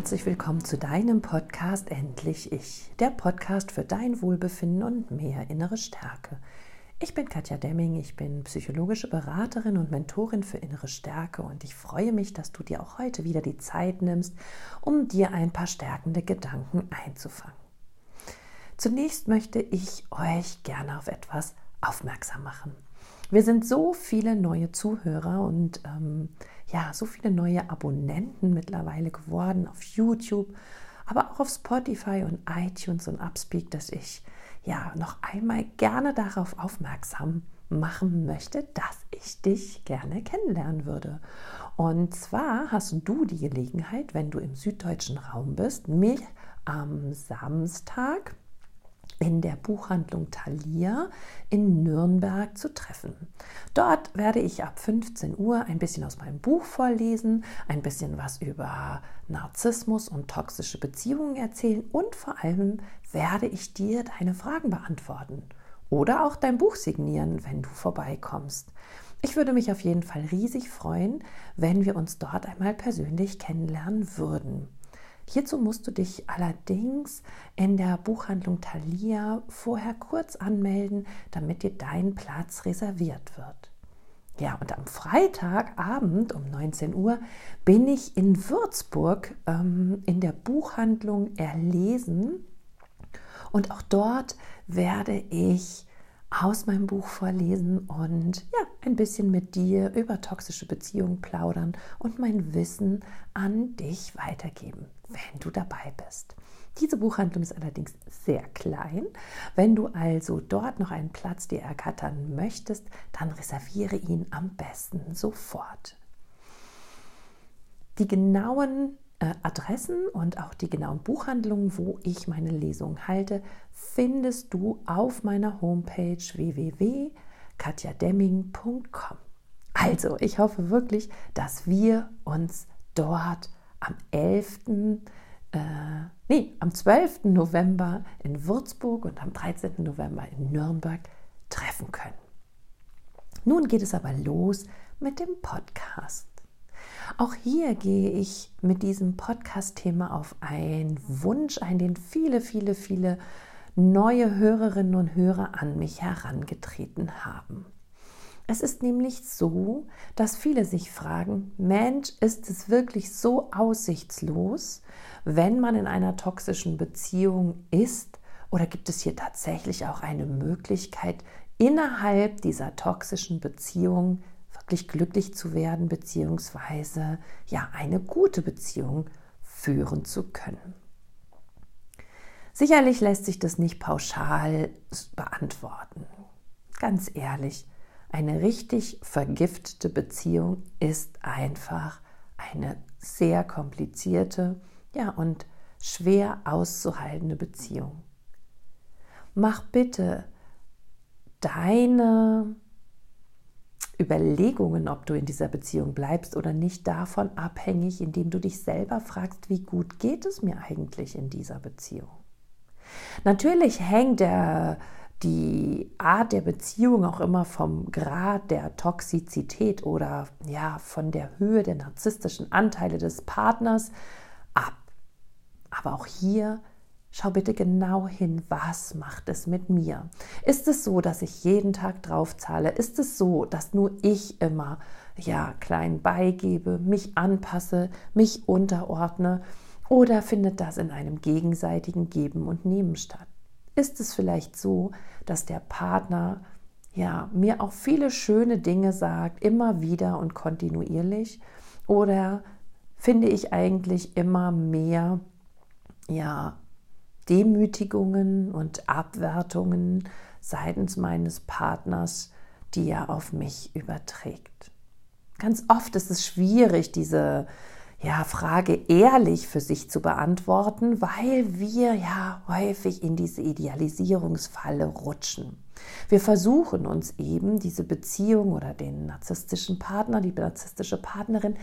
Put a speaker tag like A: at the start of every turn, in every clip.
A: herzlich willkommen zu deinem Podcast Endlich Ich, der Podcast für dein Wohlbefinden und mehr innere Stärke. Ich bin Katja Demming, ich bin psychologische Beraterin und Mentorin für innere Stärke und ich freue mich, dass du dir auch heute wieder die Zeit nimmst, um dir ein paar stärkende Gedanken einzufangen. Zunächst möchte ich euch gerne auf etwas aufmerksam machen. Wir sind so viele neue Zuhörer und ähm, ja, so viele neue Abonnenten mittlerweile geworden auf YouTube, aber auch auf Spotify und iTunes und Upspeak, dass ich ja noch einmal gerne darauf aufmerksam machen möchte, dass ich dich gerne kennenlernen würde. Und zwar hast du die Gelegenheit, wenn du im süddeutschen Raum bist, mich am Samstag in der Buchhandlung Thalia in Nürnberg zu treffen. Dort werde ich ab 15 Uhr ein bisschen aus meinem Buch vorlesen, ein bisschen was über Narzissmus und toxische Beziehungen erzählen und vor allem werde ich dir deine Fragen beantworten oder auch dein Buch signieren, wenn du vorbeikommst. Ich würde mich auf jeden Fall riesig freuen, wenn wir uns dort einmal persönlich kennenlernen würden. Hierzu musst du dich allerdings in der Buchhandlung Thalia vorher kurz anmelden, damit dir dein Platz reserviert wird. Ja, und am Freitagabend um 19 Uhr bin ich in Würzburg ähm, in der Buchhandlung Erlesen. Und auch dort werde ich aus meinem Buch vorlesen und ja, ein bisschen mit dir über toxische Beziehungen plaudern und mein Wissen an dich weitergeben, wenn du dabei bist. Diese Buchhandlung ist allerdings sehr klein. Wenn du also dort noch einen Platz dir ergattern möchtest, dann reserviere ihn am besten sofort. Die genauen Adressen und auch die genauen Buchhandlungen, wo ich meine Lesung halte, findest du auf meiner Homepage www.katjademming.com. Also, ich hoffe wirklich, dass wir uns dort am 11. Äh, nee, am 12. November in Würzburg und am 13. November in Nürnberg treffen können. Nun geht es aber los mit dem Podcast. Auch hier gehe ich mit diesem Podcast-Thema auf einen Wunsch ein, den viele, viele, viele neue Hörerinnen und Hörer an mich herangetreten haben. Es ist nämlich so, dass viele sich fragen, Mensch, ist es wirklich so aussichtslos, wenn man in einer toxischen Beziehung ist? Oder gibt es hier tatsächlich auch eine Möglichkeit, innerhalb dieser toxischen Beziehung wirklich glücklich zu werden, beziehungsweise ja eine gute Beziehung führen zu können. Sicherlich lässt sich das nicht pauschal beantworten. Ganz ehrlich, eine richtig vergiftete Beziehung ist einfach eine sehr komplizierte, ja und schwer auszuhaltende Beziehung. Mach bitte deine Überlegungen, ob du in dieser Beziehung bleibst oder nicht, davon abhängig, indem du dich selber fragst, wie gut geht es mir eigentlich in dieser Beziehung. Natürlich hängt der, die Art der Beziehung auch immer vom Grad der Toxizität oder ja, von der Höhe der narzisstischen Anteile des Partners ab. Aber auch hier Schau bitte genau hin, was macht es mit mir? Ist es so, dass ich jeden Tag drauf zahle? Ist es so, dass nur ich immer ja klein beigebe, mich anpasse, mich unterordne? Oder findet das in einem gegenseitigen Geben und Nehmen statt? Ist es vielleicht so, dass der Partner ja mir auch viele schöne Dinge sagt, immer wieder und kontinuierlich? Oder finde ich eigentlich immer mehr ja Demütigungen und Abwertungen seitens meines Partners, die er auf mich überträgt. Ganz oft ist es schwierig, diese ja, Frage ehrlich für sich zu beantworten, weil wir ja häufig in diese Idealisierungsfalle rutschen. Wir versuchen uns eben diese Beziehung oder den narzisstischen Partner, die narzisstische Partnerin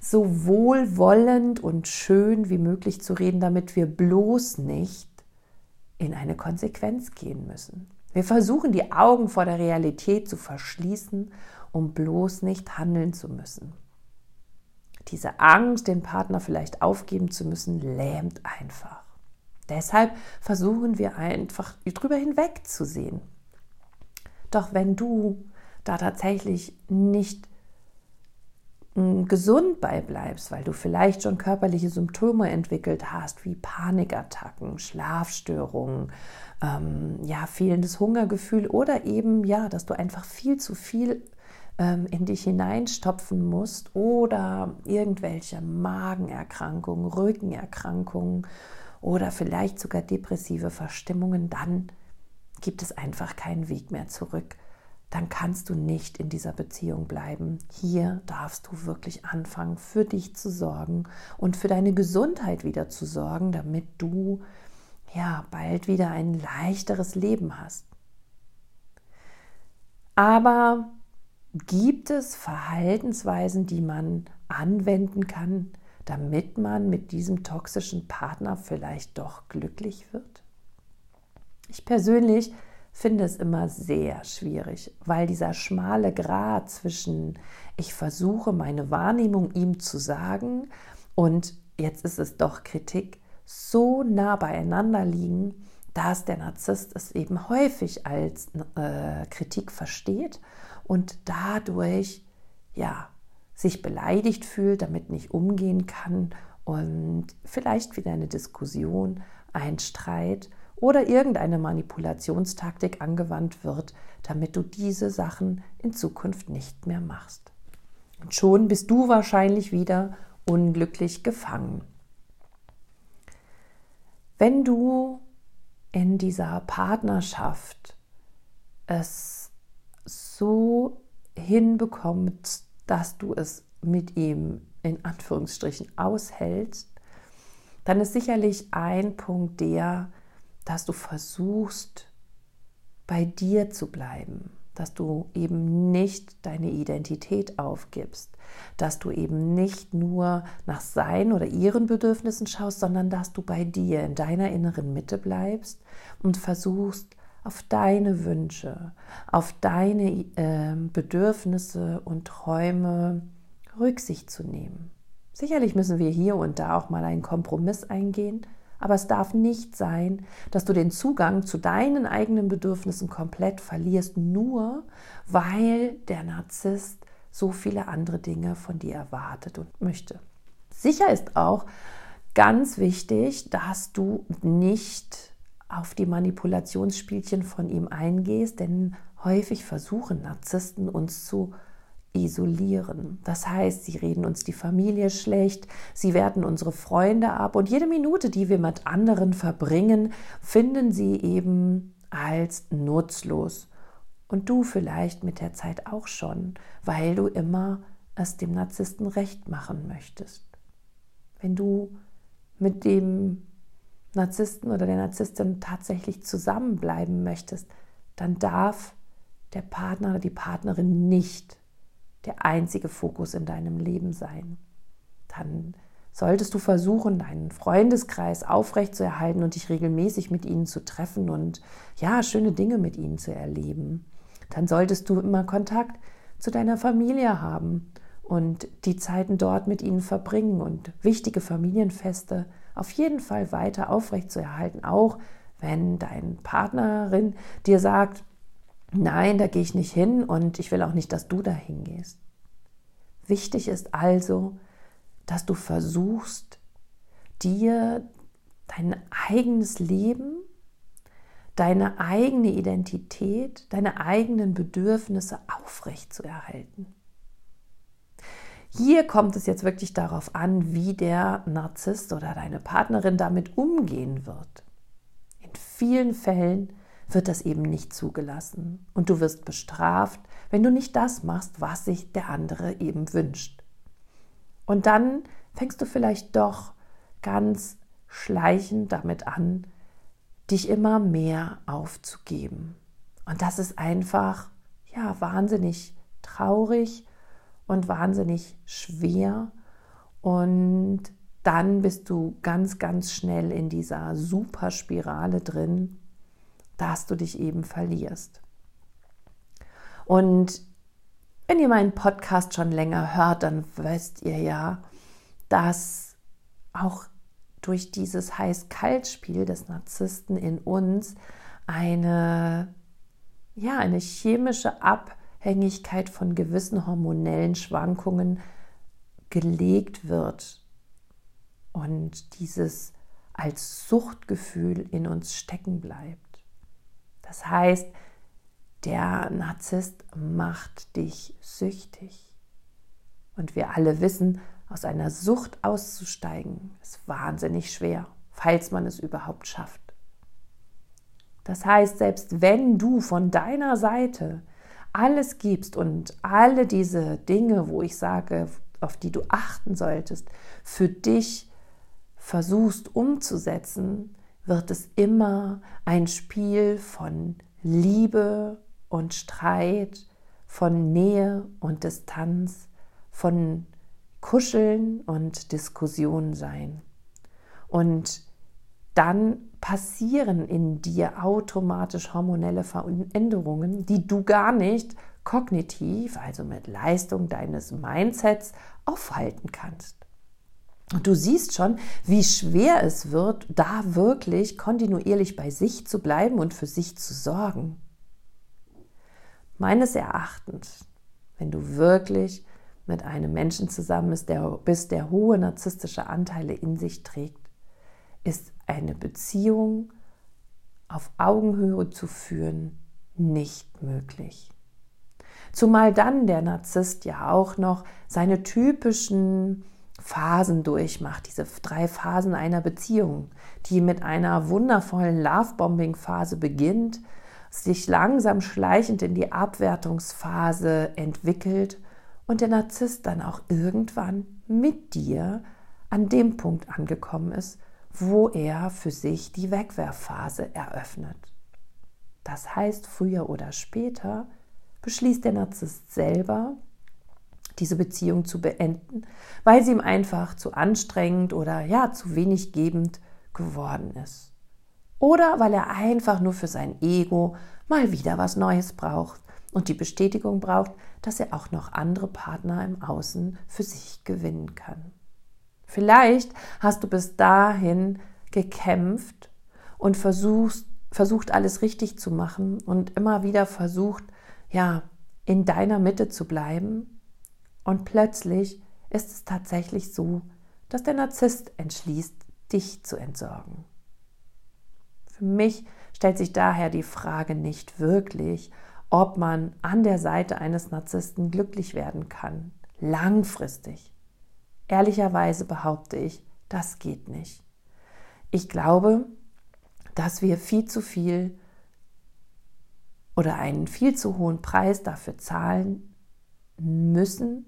A: so wohlwollend und schön wie möglich zu reden, damit wir bloß nicht in eine Konsequenz gehen müssen. Wir versuchen die Augen vor der Realität zu verschließen, um bloß nicht handeln zu müssen. Diese Angst, den Partner vielleicht aufgeben zu müssen, lähmt einfach. Deshalb versuchen wir einfach drüber hinwegzusehen. Doch wenn du da tatsächlich nicht gesund beibleibst, weil du vielleicht schon körperliche Symptome entwickelt hast, wie Panikattacken, Schlafstörungen, ähm, ja, fehlendes Hungergefühl oder eben, ja, dass du einfach viel zu viel ähm, in dich hineinstopfen musst oder irgendwelche Magenerkrankungen, Rückenerkrankungen oder vielleicht sogar depressive Verstimmungen, dann gibt es einfach keinen Weg mehr zurück. Dann kannst du nicht in dieser Beziehung bleiben. Hier darfst du wirklich anfangen, für dich zu sorgen und für deine Gesundheit wieder zu sorgen, damit du ja bald wieder ein leichteres Leben hast. Aber gibt es Verhaltensweisen, die man anwenden kann, damit man mit diesem toxischen Partner vielleicht doch glücklich wird? Ich persönlich finde es immer sehr schwierig, weil dieser schmale Grat zwischen ich versuche meine Wahrnehmung ihm zu sagen und jetzt ist es doch Kritik so nah beieinander liegen, dass der Narzisst es eben häufig als äh, Kritik versteht und dadurch ja sich beleidigt fühlt, damit nicht umgehen kann und vielleicht wieder eine Diskussion, ein Streit oder irgendeine Manipulationstaktik angewandt wird, damit du diese Sachen in Zukunft nicht mehr machst. Und schon bist du wahrscheinlich wieder unglücklich gefangen. Wenn du in dieser Partnerschaft es so hinbekommst, dass du es mit ihm in Anführungsstrichen aushältst, dann ist sicherlich ein Punkt der, dass du versuchst, bei dir zu bleiben, dass du eben nicht deine Identität aufgibst, dass du eben nicht nur nach seinen oder ihren Bedürfnissen schaust, sondern dass du bei dir in deiner inneren Mitte bleibst und versuchst, auf deine Wünsche, auf deine äh, Bedürfnisse und Träume Rücksicht zu nehmen. Sicherlich müssen wir hier und da auch mal einen Kompromiss eingehen, aber es darf nicht sein, dass du den Zugang zu deinen eigenen Bedürfnissen komplett verlierst, nur weil der Narzisst so viele andere Dinge von dir erwartet und möchte. Sicher ist auch ganz wichtig, dass du nicht auf die Manipulationsspielchen von ihm eingehst, denn häufig versuchen Narzissten uns zu isolieren. Das heißt, sie reden uns die Familie schlecht, sie werten unsere Freunde ab und jede Minute, die wir mit anderen verbringen, finden sie eben als nutzlos. Und du vielleicht mit der Zeit auch schon, weil du immer es dem Narzissten recht machen möchtest. Wenn du mit dem Narzissten oder der Narzisstin tatsächlich zusammenbleiben möchtest, dann darf der Partner oder die Partnerin nicht der einzige Fokus in deinem Leben sein. Dann solltest du versuchen, deinen Freundeskreis aufrechtzuerhalten und dich regelmäßig mit ihnen zu treffen und ja, schöne Dinge mit ihnen zu erleben. Dann solltest du immer Kontakt zu deiner Familie haben und die Zeiten dort mit ihnen verbringen und wichtige Familienfeste auf jeden Fall weiter aufrechtzuerhalten, auch wenn deine Partnerin dir sagt, nein, da gehe ich nicht hin und ich will auch nicht, dass du da hingehst. Wichtig ist also, dass du versuchst, dir dein eigenes Leben, deine eigene Identität, deine eigenen Bedürfnisse aufrechtzuerhalten. Hier kommt es jetzt wirklich darauf an, wie der Narzisst oder deine Partnerin damit umgehen wird. In vielen Fällen wird das eben nicht zugelassen und du wirst bestraft, wenn du nicht das machst, was sich der andere eben wünscht. Und dann fängst du vielleicht doch ganz schleichend damit an, dich immer mehr aufzugeben. Und das ist einfach ja wahnsinnig traurig und wahnsinnig schwer und dann bist du ganz ganz schnell in dieser Superspirale drin dass du dich eben verlierst. Und wenn ihr meinen Podcast schon länger hört, dann wisst ihr ja, dass auch durch dieses Heiß-Kalt-Spiel des Narzissten in uns eine, ja, eine chemische Abhängigkeit von gewissen hormonellen Schwankungen gelegt wird und dieses als Suchtgefühl in uns stecken bleibt. Das heißt, der Narzisst macht dich süchtig. Und wir alle wissen, aus einer Sucht auszusteigen, ist wahnsinnig schwer, falls man es überhaupt schafft. Das heißt, selbst wenn du von deiner Seite alles gibst und alle diese Dinge, wo ich sage, auf die du achten solltest, für dich versuchst umzusetzen, wird es immer ein Spiel von Liebe und Streit, von Nähe und Distanz, von Kuscheln und Diskussion sein. Und dann passieren in dir automatisch hormonelle Veränderungen, die du gar nicht kognitiv, also mit Leistung deines Mindsets, aufhalten kannst. Du siehst schon, wie schwer es wird, da wirklich kontinuierlich bei sich zu bleiben und für sich zu sorgen. Meines Erachtens, wenn du wirklich mit einem Menschen zusammen bist, der, bist, der hohe narzisstische Anteile in sich trägt, ist eine Beziehung auf Augenhöhe zu führen nicht möglich. Zumal dann der Narzisst ja auch noch seine typischen Phasen durchmacht, diese drei Phasen einer Beziehung, die mit einer wundervollen Lovebombing-Phase beginnt, sich langsam schleichend in die Abwertungsphase entwickelt und der Narzisst dann auch irgendwann mit dir an dem Punkt angekommen ist, wo er für sich die Wegwerfphase eröffnet. Das heißt, früher oder später beschließt der Narzisst selber, diese Beziehung zu beenden, weil sie ihm einfach zu anstrengend oder ja, zu wenig gebend geworden ist. Oder weil er einfach nur für sein Ego mal wieder was Neues braucht und die Bestätigung braucht, dass er auch noch andere Partner im Außen für sich gewinnen kann. Vielleicht hast du bis dahin gekämpft und versuchst, versucht alles richtig zu machen und immer wieder versucht, ja, in deiner Mitte zu bleiben. Und plötzlich ist es tatsächlich so, dass der Narzisst entschließt, dich zu entsorgen. Für mich stellt sich daher die Frage nicht wirklich, ob man an der Seite eines Narzissten glücklich werden kann, langfristig. Ehrlicherweise behaupte ich, das geht nicht. Ich glaube, dass wir viel zu viel oder einen viel zu hohen Preis dafür zahlen müssen,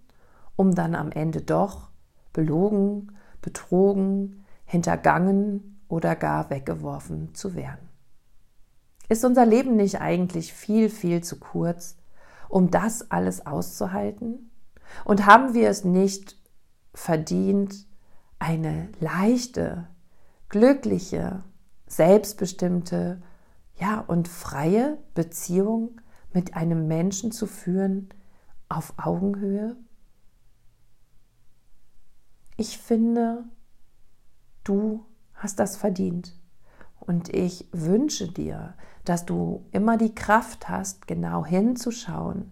A: um dann am Ende doch belogen, betrogen, hintergangen oder gar weggeworfen zu werden. Ist unser Leben nicht eigentlich viel, viel zu kurz, um das alles auszuhalten? Und haben wir es nicht verdient, eine leichte, glückliche, selbstbestimmte, ja, und freie Beziehung mit einem Menschen zu führen auf Augenhöhe? Ich finde, du hast das verdient. Und ich wünsche dir, dass du immer die Kraft hast, genau hinzuschauen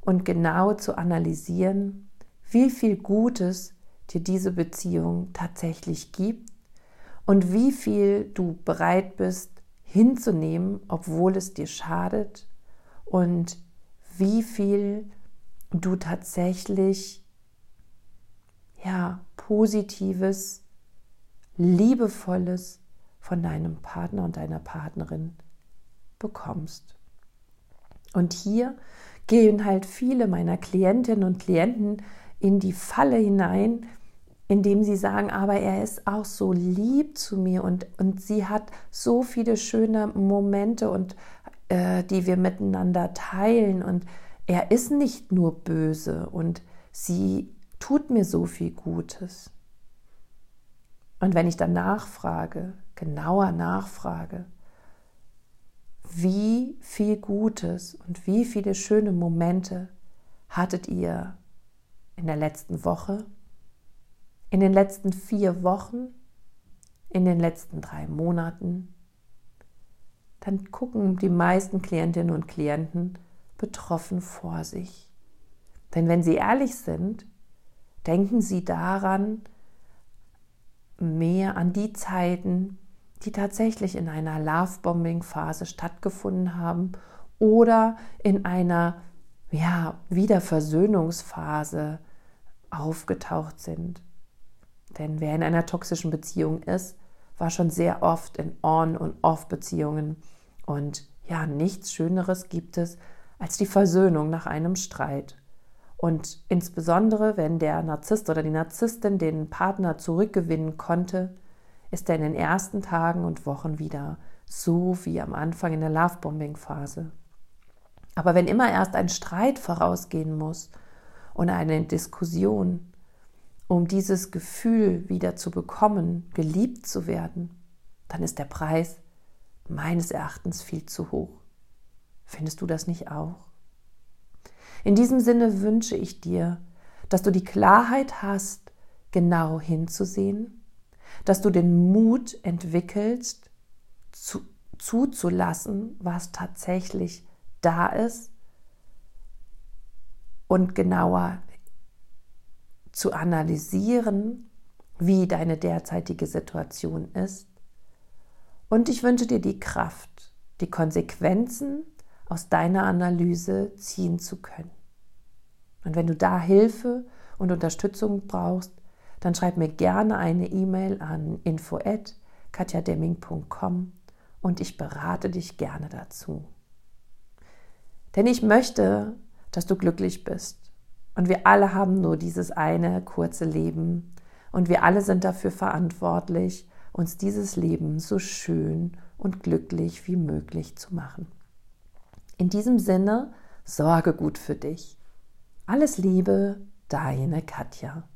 A: und genau zu analysieren, wie viel Gutes dir diese Beziehung tatsächlich gibt und wie viel du bereit bist hinzunehmen, obwohl es dir schadet und wie viel du tatsächlich ja positives, liebevolles von deinem Partner und deiner Partnerin bekommst. Und hier gehen halt viele meiner Klientinnen und Klienten in die Falle hinein, indem sie sagen, aber er ist auch so lieb zu mir und, und sie hat so viele schöne Momente und äh, die wir miteinander teilen und er ist nicht nur böse und sie tut mir so viel Gutes. Und wenn ich dann nachfrage, genauer nachfrage, wie viel Gutes und wie viele schöne Momente hattet ihr in der letzten Woche, in den letzten vier Wochen, in den letzten drei Monaten, dann gucken die meisten Klientinnen und Klienten betroffen vor sich. Denn wenn sie ehrlich sind, denken sie daran, mehr an die Zeiten, die tatsächlich in einer Love-Bombing-Phase stattgefunden haben oder in einer ja, Wiederversöhnungsphase aufgetaucht sind. Denn wer in einer toxischen Beziehung ist, war schon sehr oft in On- und Off-Beziehungen. Und ja, nichts Schöneres gibt es als die Versöhnung nach einem Streit. Und insbesondere, wenn der Narzisst oder die Narzisstin den Partner zurückgewinnen konnte, ist er in den ersten Tagen und Wochen wieder so wie am Anfang in der Lovebombing-Phase. Aber wenn immer erst ein Streit vorausgehen muss und eine Diskussion, um dieses Gefühl wieder zu bekommen, geliebt zu werden, dann ist der Preis meines Erachtens viel zu hoch. Findest du das nicht auch? In diesem Sinne wünsche ich dir, dass du die Klarheit hast, genau hinzusehen, dass du den Mut entwickelst, zu, zuzulassen, was tatsächlich da ist und genauer zu analysieren, wie deine derzeitige Situation ist. Und ich wünsche dir die Kraft, die Konsequenzen aus deiner Analyse ziehen zu können. Und wenn du da Hilfe und Unterstützung brauchst, dann schreib mir gerne eine E-Mail an info@katjademming.com und ich berate dich gerne dazu. Denn ich möchte, dass du glücklich bist und wir alle haben nur dieses eine kurze Leben. Und wir alle sind dafür verantwortlich, uns dieses Leben so schön und glücklich wie möglich zu machen. In diesem Sinne, sorge gut für dich. Alles Liebe, deine Katja.